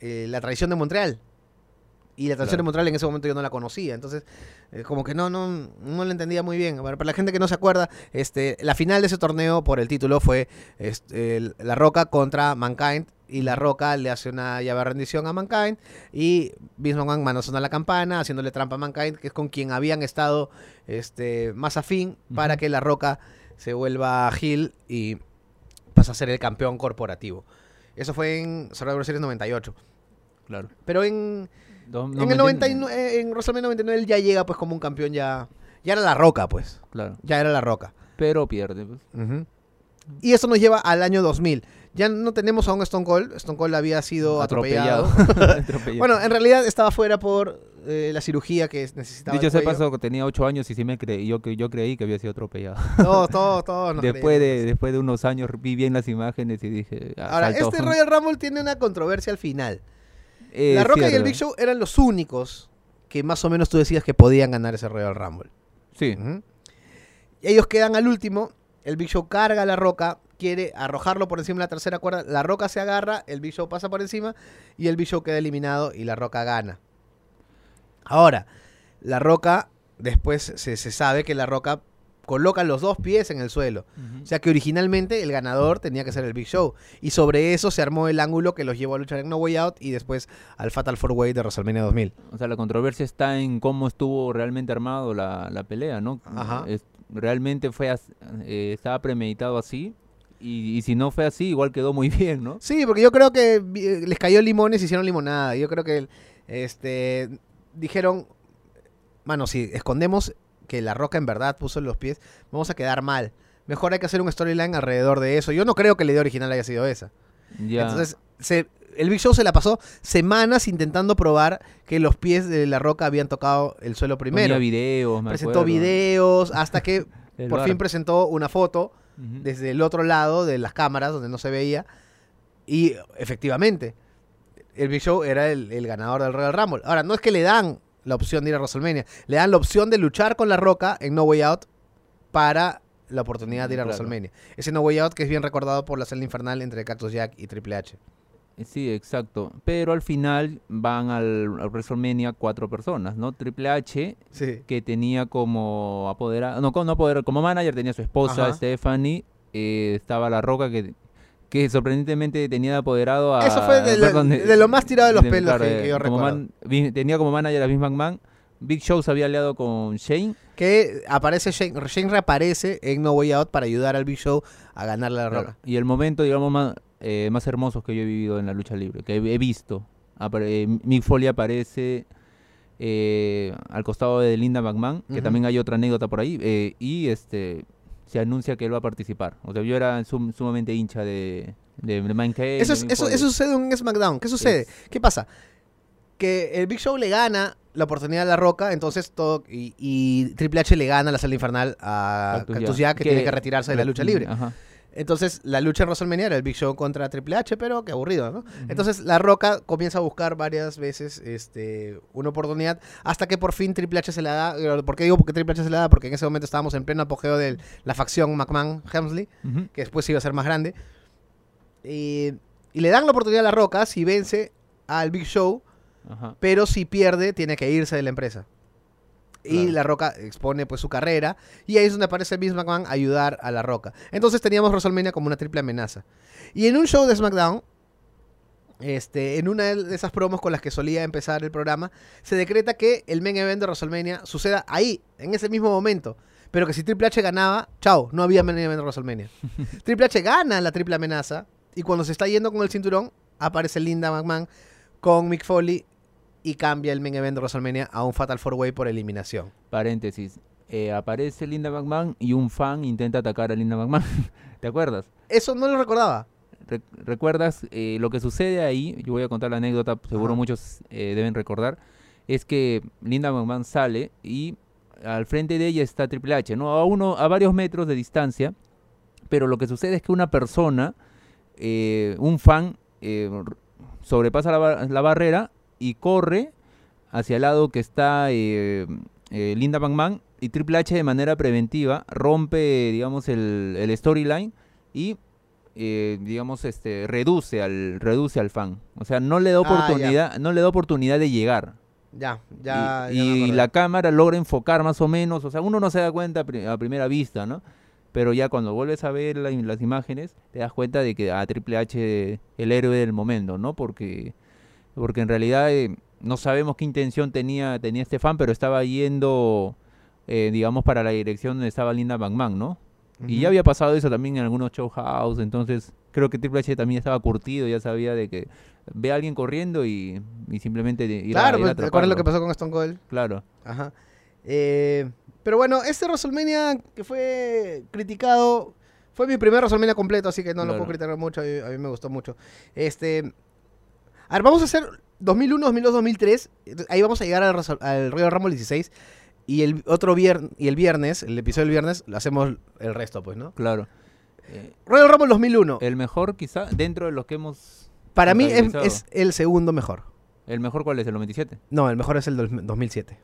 eh, la tradición de Montreal. Y la tradición Claro. de Montreal en ese momento yo no la conocía. Entonces, eh, como que no, no, no la entendía muy bien. Bueno, para la gente que no se acuerda, este, la final de ese torneo por el título fue este, el- La Roca contra Mankind. Y La Roca le hace una llave de rendición a Mankind. Y Vince McMahon mano la campana, haciéndole trampa a Mankind, que es con quien habían estado este, más afín para que La Roca se vuelva Hill y pasa a ser el campeón corporativo. Eso fue en Survivor Series 98. Claro. Pero en, Do- en el me 99, en WrestleMania 99 él ya llega pues como un campeón ya... Ya era La Roca, pues. Claro. Ya era La Roca. Pero pierde. pues. Y eso nos lleva al año 2000. Ya no tenemos a un Stone Cold. Stone Cold había sido atropellado. Atropellado. [laughs] [laughs] bueno, en realidad estaba fuera por eh, la cirugía que necesitaba. Dicho sea paso, que tenía 8 años y sí me creí, yo, que- yo creí que había sido atropellado. Todos, todos, todos. [laughs] después, de, después de unos años vi bien las imágenes y dije... ah, Ahora, saltó. este Royal Rumble tiene una controversia al final. Eh, La Roca y el. Big Show eran los únicos que más o menos tú decías que podían ganar ese Royal Rumble. Sí. Y ellos quedan al último. El Big Show carga a la Roca, quiere arrojarlo por encima de la tercera cuerda. La Roca se agarra, el Big Show pasa por encima y el Big Show queda eliminado y la Roca gana. Ahora, la Roca, después se, se sabe que la Roca coloca los dos pies en el suelo. O sea que originalmente el ganador tenía que ser el Big Show. Y sobre eso se armó el ángulo que los llevó a luchar en No Way Out y después al Fatal Four Way de WrestleMania 2000. O sea, la controversia está en cómo estuvo realmente armado la, la pelea, ¿no? Ajá. Es- realmente fue eh, estaba premeditado así y, y si no fue así, igual quedó muy [laughs] bien, ¿no? Sí, porque yo creo que vi- les cayó limones y hicieron limonada. Yo creo que este dijeron, mano, si escondemos que la roca en verdad puso los pies, vamos a quedar mal. Mejor hay que hacer un storyline alrededor de eso. Yo no creo que la idea original haya sido esa. Entonces, se- el Big Show se la pasó semanas intentando probar que los pies de la roca habían tocado el suelo Ponía primero. videos, me Presentó acuerdo. videos hasta que [laughs] por bar. fin presentó una foto desde el otro lado de las cámaras donde no se veía. Y efectivamente, el Big Show era el, el ganador del Royal Rumble. Ahora, no es que le dan la opción de ir a WrestleMania, le dan la opción de luchar con La Roca en No Way Out para la oportunidad de ir a Claro. WrestleMania. Ese No Way Out que es bien recordado por la celda infernal entre Cactus Jack y Triple H. Eh, Sí, exacto. Pero al final van al, al WrestleMania cuatro personas, ¿no? Triple H, Sí. que tenía como apoderado, no, como, no apoderado, como manager tenía su esposa Ajá. Stephanie, eh, estaba La Roca que, que sorprendentemente tenía de apoderado a... Eso fue de lo- perdón, de lo más tirado de los pelos claro, que- que yo como recuerdo. man- tenía como manager a Vince McMahon, Big Show se había aliado con Shane, Que aparece Shane, Shane reaparece en No Way Out para ayudar al Big Show a ganarle a La claro, Roca. y el momento, digamos, más, eh, más hermosos que yo he vivido en la lucha libre, que he, he visto. Apare- eh, Mick Foley aparece eh, al costado de Linda McMahon, que también hay otra anécdota por ahí, eh, y este se anuncia que él va a participar. O sea, yo era sum- sumamente hincha de, de, de Mankind, Eso, es- eso, eso sucede en SmackDown. ¿Qué sucede? Es- ¿Qué pasa? Que el Big Show le gana la oportunidad a La Roca, entonces todo. Y, y Triple H le gana la sala infernal a Cactus Jack, Jack, que, tiene que retirarse de la lucha libre. Ajá. Entonces, la lucha en WrestleMania era el Big Show contra Triple H, pero qué aburrido, ¿no? Entonces, La Roca comienza a buscar varias veces este, una oportunidad hasta que por fin Triple H se la da. ¿Por qué digo que Triple H se la da? Porque en ese momento estábamos en pleno apogeo de la facción McMahon-Hemsley, que después iba a ser más grande. Y, y le dan la oportunidad a La Roca si vence al Big Show, pero si pierde, tiene que irse de la empresa. Y. La Roca expone pues su carrera. Y ahí es donde aparece Vince McMahon a ayudar a La Roca. Entonces teníamos WrestleMania como una triple amenaza. Y en un show de SmackDown, este, en una de esas promos con las que solía empezar el programa, se decreta que el main event de WrestleMania suceda ahí, en ese mismo momento. Pero que si Triple H ganaba, chao, no había main event de WrestleMania. [laughs] Triple H gana la triple amenaza. Y cuando se está yendo con el cinturón, aparece Linda McMahon con Mick Foley y cambia el main event de WrestleMania a un Fatal 4-Way por eliminación. Paréntesis. eh, aparece Linda McMahon y un fan intenta atacar a Linda McMahon. [laughs] ¿Te acuerdas? Eso no lo recordaba. Re- ¿Recuerdas eh, lo que sucede ahí? Yo voy a contar la anécdota, seguro Ajá. muchos eh, deben recordar. Es que Linda McMahon sale y al frente de ella está Triple H, ¿no? A, uno, a varios metros de distancia. Pero lo que sucede es que una persona, un fan, sobrepasa la, bar- la barrera y corre hacia el lado que está eh, eh, Linda McMahon y Triple H de manera preventiva rompe, digamos, el, el storyline y eh, digamos, este, reduce al, reduce al fan. O sea, no le da Ah, oportunidad, no le da oportunidad de llegar. Ya, ya. y ya la cámara logra enfocar más o menos. O sea, uno no se da cuenta a pri- a primera vista, ¿no? Pero ya cuando vuelves a ver la- las imágenes, te das cuenta de que a Triple H el héroe del momento, ¿no? Porque, porque en realidad eh, no sabemos qué intención tenía, tenía este fan, pero estaba yendo, eh, digamos, para la dirección donde estaba Linda McMahon, ¿no? Y ya había pasado eso también en algunos show house, entonces creo que Triple H también estaba curtido, ya sabía de que ve a alguien corriendo y, y simplemente ir a, Claro, ir a pues, ¿te acuerdas lo que pasó con Stone Cold? Claro. Ajá. Eh, pero bueno, este WrestleMania que fue criticado fue mi primer WrestleMania completo, así que no lo puedo criticar mucho. A mí, a mí me gustó mucho. Este, a ver, vamos a hacer 2001, 2002, 2003. Ahí vamos a llegar al, al Royal Rumble 16. Y el otro viernes, y el viernes, el episodio del viernes, lo hacemos el resto, pues, ¿no? Claro. Eh, Royal Rumble 2001. el mejor quizá dentro de los que hemos... Para mí es, es el segundo mejor. ¿El mejor cuál es? ¿El 97? No, el mejor es el del 2007.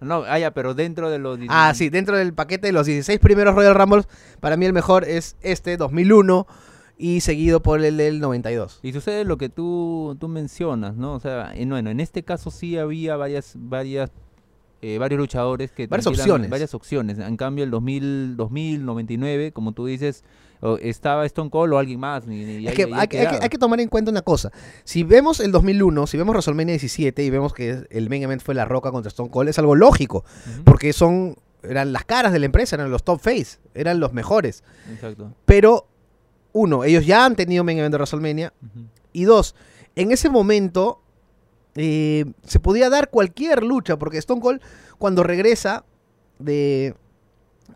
No, ah, ya, pero dentro de los... Ah, sí, dentro del paquete de los 16 primeros Royal Rumbles, para mí el mejor es este 2001 y seguido por el del 92. Y sucede lo que tú, tú mencionas, ¿no? O sea, en, bueno, en este caso sí había varias, varias, eh, varios luchadores que Varias opciones. varias opciones. En cambio, el 2000, 2000, 99, como tú dices, estaba Stone Cold o alguien más. y Es que hay, que- hay que, quedaba. hay que tomar en cuenta una cosa. Si vemos el 2001, si vemos WrestleMania 17 y vemos que el main event fue La Roca contra Stone Cold, es algo lógico, porque son eran las caras de la empresa, eran los top face, eran los mejores. Exacto. Pero, uno, ellos ya han tenido main event de WrestleMania. Y dos, en ese momento eh, se podía dar cualquier lucha, porque Stone Cold, cuando regresa de,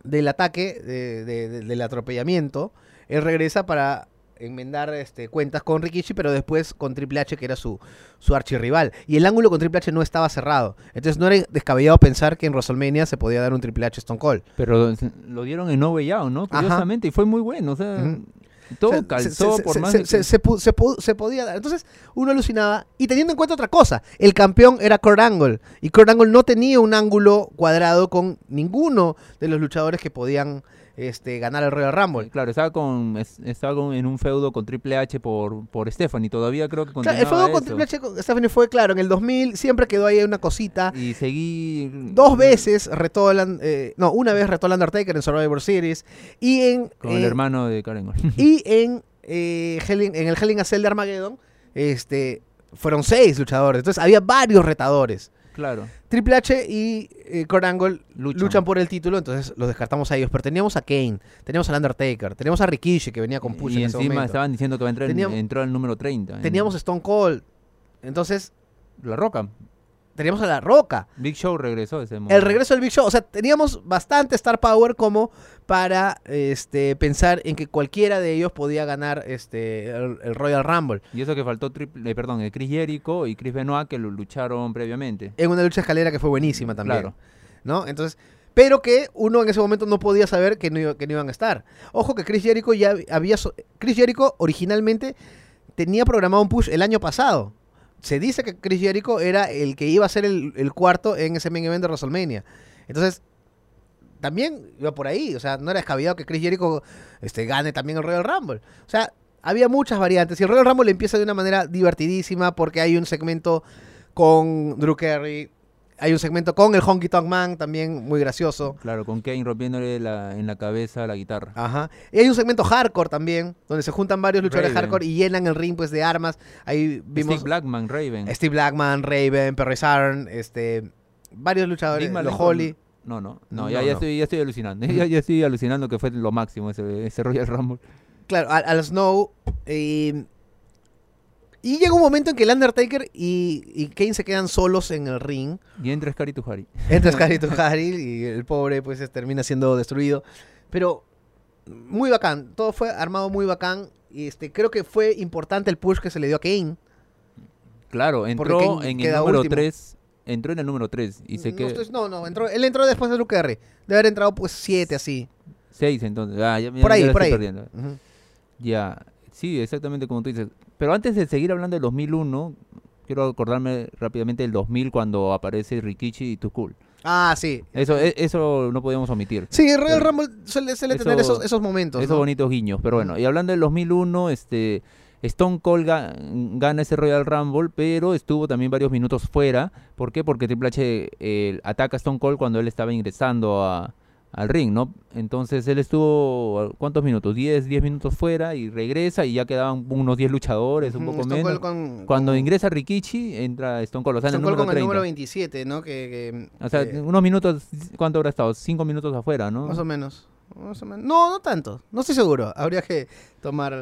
del ataque, de- de- de- del atropellamiento, él regresa para enmendar este, cuentas con Rikishi, pero después con Triple H, que era su, su archirrival. Y el ángulo con Triple H no estaba cerrado. Entonces no era descabellado pensar que en WrestleMania se podía dar un Triple H Stone Cold. Pero lo dieron en No Way Out, ¿no? Ajá. Curiosamente, y fue muy bueno. O sea. Todo O sea, se- calzó se, por se- más se- de que- se podía dar. Entonces uno alucinaba. Y teniendo en cuenta otra cosa, el campeón era Kurt Angle. Y Kurt Angle no tenía un ángulo cuadrado con ninguno de los luchadores que podían este, ganar el Royal Rumble. Claro, estaba con es- estaba con- en un feudo con Triple H por, por Stephanie. Todavía creo que Claro, el fuego con. Triple H con Stephanie fue claro. En el 2000 siempre quedó ahí una cosita. Y seguí... Dos veces retó el, eh, no, una vez retó el Undertaker en Survivor Series. Y en, Con el eh, hermano de Karen. [laughs] Y [laughs] en, eh, en el a Cell de Armageddon, este, fueron seis luchadores. Entonces había varios retadores. claro. Triple H y eh, Kurt Angle Luchan. luchan. por el título, entonces los descartamos a ellos. Pero teníamos a Kane, teníamos al Undertaker, teníamos a Rikishi que venía con push y en ese encima momento. estaban diciendo que va a entrar Teníamos- entró al número 30. en Teníamos a Stone Cold. Entonces, La Roca. Teníamos a La Roca. Big Show regresó ese momento. El regreso del Big Show. O sea, teníamos bastante Star Power como para este, pensar en que cualquiera de ellos podía ganar este, el- el Royal Rumble. Y eso que faltó, triple, eh, perdón, el Chris Jericho y Chris Benoit que lo lucharon previamente. en una lucha escalera que fue buenísima también. Claro. ¿No? Entonces, pero que uno en ese momento no podía saber que no, que no iban a estar. Ojo que Chris Jericho ya había... so- Chris Jericho originalmente tenía programado un push el año pasado. Se dice que Chris Jericho era el que iba a ser el, cuarto en ese main event de WrestleMania. Entonces, también iba por ahí. O sea, no era descabellado que Chris Jericho este, gane también el Royal Rumble. O sea, había muchas variantes. Y el Royal Rumble empieza de una manera divertidísima porque hay un segmento con Drew Carey. Hay un segmento con el Honky Tonk Man, también muy gracioso. Claro, con Kane rompiéndole la- en la cabeza la guitarra. Ajá. Y hay un segmento hardcore también, donde se juntan varios luchadores Raven. hardcore y llenan el ring pues de armas. Ahí vimos Steve Blackman, Raven. Steve Blackman, Raven, Perry Saturn, este, varios luchadores, los Holly. No, no, no, No, ya, ya, no. Estoy, ya estoy alucinando. [laughs] ya, ya estoy alucinando que fue lo máximo ese, ese Royal Rumble. Claro, al, Snow. eh, y llega un momento en que el Undertaker y, y Kane se quedan solos en el ring. Y entra Scary Tuhari. Entra Scary [laughs] Harry y el pobre pues es- termina siendo destruido. Pero muy bacán, todo fue armado muy bacán. Y este, creo que fue importante el push que se le dio a Kane. Claro, entró Kane en el número último. 3. Entró en el número 3 y se no, quedó no, no, entró, él entró después de Luke Carey. Debe haber entrado pues 7 así. 6 entonces. Ah, ya, ya- Por ahí, ya la por ahí. Ya, sí, exactamente como tú dices. Pero antes de seguir hablando del 2001, quiero acordarme rápidamente del 2000 cuando aparece Rikichi y Cool. Ah, sí. Eso, e- eso no podíamos omitir. Sí, el Royal Pero- Rumble suele, suele Eso- tener esos, esos momentos. Esos ¿no? bonitos guiños. Pero bueno, y hablando del 2001, este, Stone Cold ga- gana ese Royal Rumble, pero estuvo también varios minutos fuera. ¿Por qué? Porque Triple H eh, ataca a Stone Cold cuando él estaba ingresando a- al ring, ¿no? Entonces él estuvo, ¿cuántos minutos? 10, 10 minutos fuera y regresa y ya quedaban unos 10 luchadores, un poco Stone menos. Cold con- Cuando con- ingresa Rikichi, entra Stone Cold, o sea, Stone Cold con el 30. número 27, ¿no? Que, que, O sea, unos minutos, ¿cuánto habrá estado? 5 minutos afuera, ¿no? más o menos. Más o menos. No, no tanto. No estoy seguro. Habría que tomar...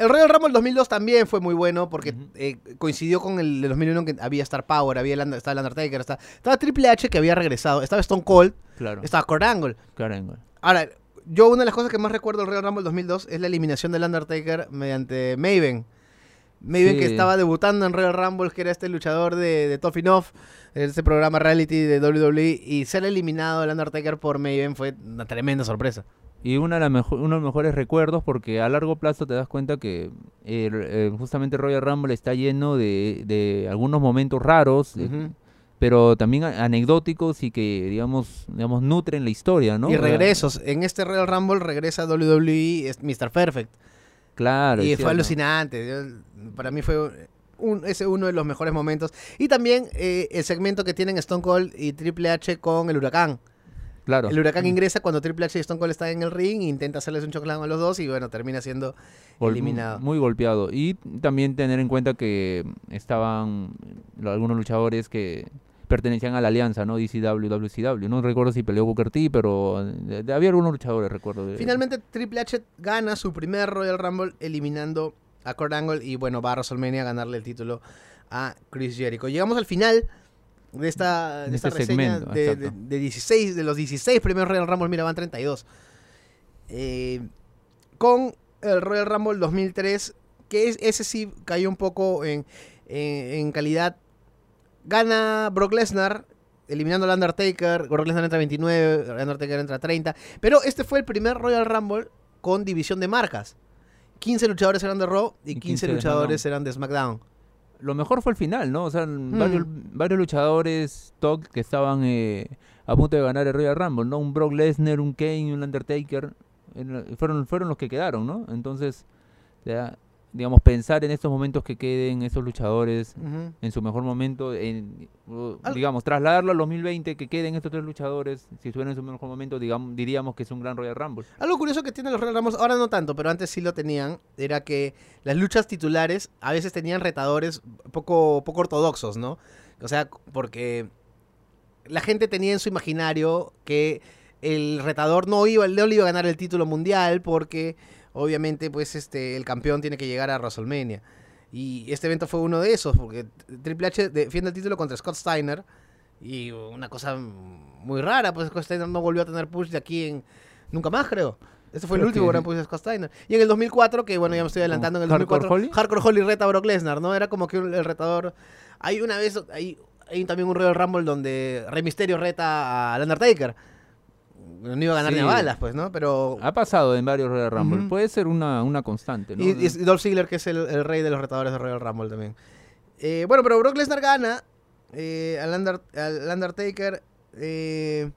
El Royal Rumble 2002 también fue muy bueno porque eh, coincidió con el de 2001 que había Star Power, había el, estaba el Undertaker, estaba, estaba Triple H que había regresado, estaba Stone Cold, Claro, estaba Kurt Angle. Ahora, yo una de las cosas que más recuerdo del Royal Rumble 2002 es la eliminación del Undertaker mediante Maven. Maven que estaba debutando en Royal Rumble, que era este luchador de, de Tough Enough, este programa reality de WWE, y ser eliminado el Undertaker por Maven fue una tremenda sorpresa. Y una de las mejo- uno de los mejores recuerdos porque a largo plazo te das cuenta que eh, justamente Royal Rumble está lleno de, de algunos momentos raros, eh, pero también anecdóticos y que, digamos, digamos nutren la historia, ¿no? Y regresos. En este Royal Rumble regresa WWE Mr. Perfect. Claro. y fue cierto. alucinante. Yo- para mí fue un, ese uno de los mejores momentos. Y también eh, el segmento que tienen Stone Cold y Triple H con el huracán. Claro. El huracán ingresa cuando Triple H y Stone Cold están en el ring, intenta hacerles un chocolate a los dos y bueno, termina siendo Gol- eliminado. Muy golpeado. Y también tener en cuenta que estaban algunos luchadores que pertenecían a la alianza, ¿no? DCW, WCW. No recuerdo si peleó Booker T, pero eh, había algunos luchadores, recuerdo. Finalmente Triple H gana su primer Royal Rumble eliminando a Kurt Angle y bueno, va a WrestleMania a ganarle el título a Chris Jericho. Llegamos al final de esta, de esta este reseña segmento, de, de- de 16, de los 16 primeros Royal Rumble, mira, van 32. Eh, con el Royal Rumble 2003, que es, ese sí cayó un poco en, en- en calidad. Gana Brock Lesnar, eliminando al Undertaker. Brock Lesnar entra a 29, el Undertaker entra a 30. Pero este fue el primer Royal Rumble con división de marcas. 15 luchadores eran de Raw y Y 15, 15 de luchadores SmackDown. eran de SmackDown. Lo mejor fue el final, ¿no? O sea, Mm. varios, varios luchadores top que estaban eh, a punto de ganar el Royal Rumble, ¿no? Un Brock Lesnar, un Kane, un Undertaker. Fueron, fueron los que quedaron, ¿no? Entonces, ya, digamos, pensar en estos momentos que queden esos luchadores en su mejor momento, en, digamos, trasladarlo al 2020, que queden estos tres luchadores, si estuvieran en su mejor momento, digamos, diríamos que es un gran Royal Rumble. Algo curioso que tienen los Royal Rumbles, ahora no tanto, pero antes sí lo tenían, era que las luchas titulares a veces tenían retadores poco, poco ortodoxos, ¿no? O sea, porque la gente tenía en su imaginario que el retador no iba, no le iba a ganar el título mundial porque obviamente pues este el campeón tiene que llegar a WrestleMania. Y este evento fue uno de esos, porque Triple H defiende el título contra Scott Steiner. Y una cosa muy rara, pues Scott Steiner no volvió a tener push de aquí en nunca más, creo. Este fue el último que- gran push de Scott Steiner. Y en el 2004, que bueno, ya me estoy adelantando, en el Hardcore 2004, Holly? Hardcore Holly reta a Brock Lesnar, ¿no? Era como que el retador... Hay una vez, hay, hay también un Royal Rumble donde Rey Mysterio reta al Undertaker. No iba a ganar ni a Sí. balas, pues, ¿no? Pero... Ha pasado en varios Royal Rumble. Puede ser una, una constante, ¿no? Y, Dolph Ziggler, que es el, el rey de los retadores de Royal Rumble también. Eh, bueno, pero Brock Lesnar gana eh, al, Under- al Undertaker. eh,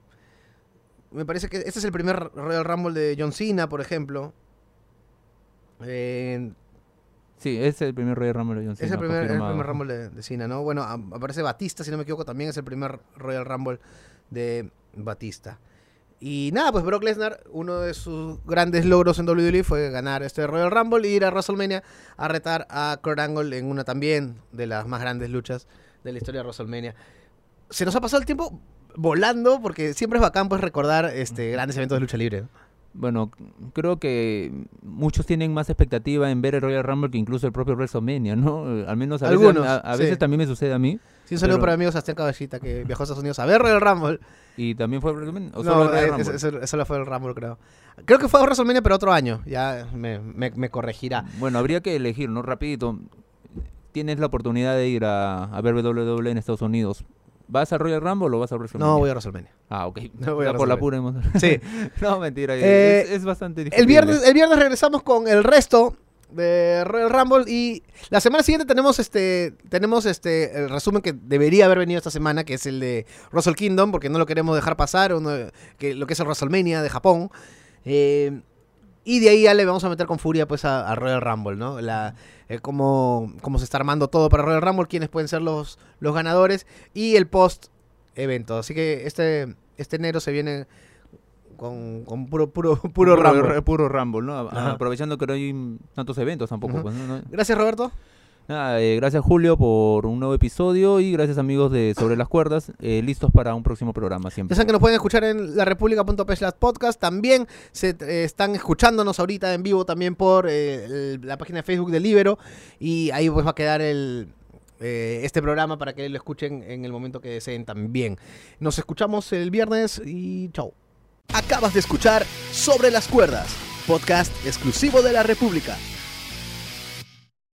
me parece que este es el primer Royal Rumble de John Cena, por ejemplo. Eh, Sí, es el primer Royal Rumble de John es el Cena, primer, el primer Rumble de, de Cena, ¿no? Bueno, aparece Batista, si no me equivoco, también es el primer Royal Rumble de Batista. Y nada, pues Brock Lesnar, uno de sus grandes logros en WWE fue ganar este Royal Rumble y ir a WrestleMania a retar a Kurt Angle en una también de las más grandes luchas de la historia de WrestleMania. Se nos ha pasado el tiempo volando porque siempre es bacán pues recordar este grandes eventos de lucha libre. ¿no? Bueno, creo que muchos tienen más expectativa en ver el Royal Rumble que incluso el propio WrestleMania, ¿no? Al menos a veces, Algunos, a, a sí. veces también me sucede a mí. Sí, un saludo para mi amigo Sebastián Caballita que viajó a Estados Unidos a ver Royal Rumble. Y también fue WrestleMania. ¿O solo el Rumble? eso, eso lo fue el Rumble, creo. Creo que fue a WrestleMania, pero otro año. Ya me, me- me corregirá. Bueno, habría que elegir, ¿no? Rapidito. Tienes la oportunidad de ir a, a ver WWE en Estados Unidos. ¿Vas a Royal Rumble o vas a WrestleMania? No voy a WrestleMania. Ah, ok. [laughs] No voy a Ya por la pura hemos- Sí. [laughs] no, mentira. Eh, es, es bastante El discutible. viernes, el viernes regresamos con el resto de Royal Rumble y la semana siguiente tenemos este tenemos este el resumen que debería haber venido esta semana que es el de Wrestle Kingdom porque no lo queremos dejar pasar que lo que es el WrestleMania de Japón. Eh, y de ahí ya le vamos a meter con furia pues a, Royal Rumble no la eh, cómo se está armando todo para Royal Rumble quiénes pueden ser los los ganadores y el post evento así que este este enero se viene con, con puro puro puro Rumble Puro Rumble, ¿no? Ajá. Aprovechando que no hay tantos eventos tampoco. Pues, Gracias, Roberto. Nada, eh, gracias Julio por un nuevo episodio y gracias amigos de Sobre las Cuerdas. eh, listos para un próximo programa Ya siempre. saben que nos pueden escuchar en la slash podcast. También se eh, están escuchándonos ahorita en vivo también por el- la página de Facebook del Libero. Y ahí pues va a quedar el este programa para que lo escuchen en el momento que deseen también. Nos escuchamos el viernes y chau. Acabas de escuchar Sobre las Cuerdas, podcast exclusivo de la República.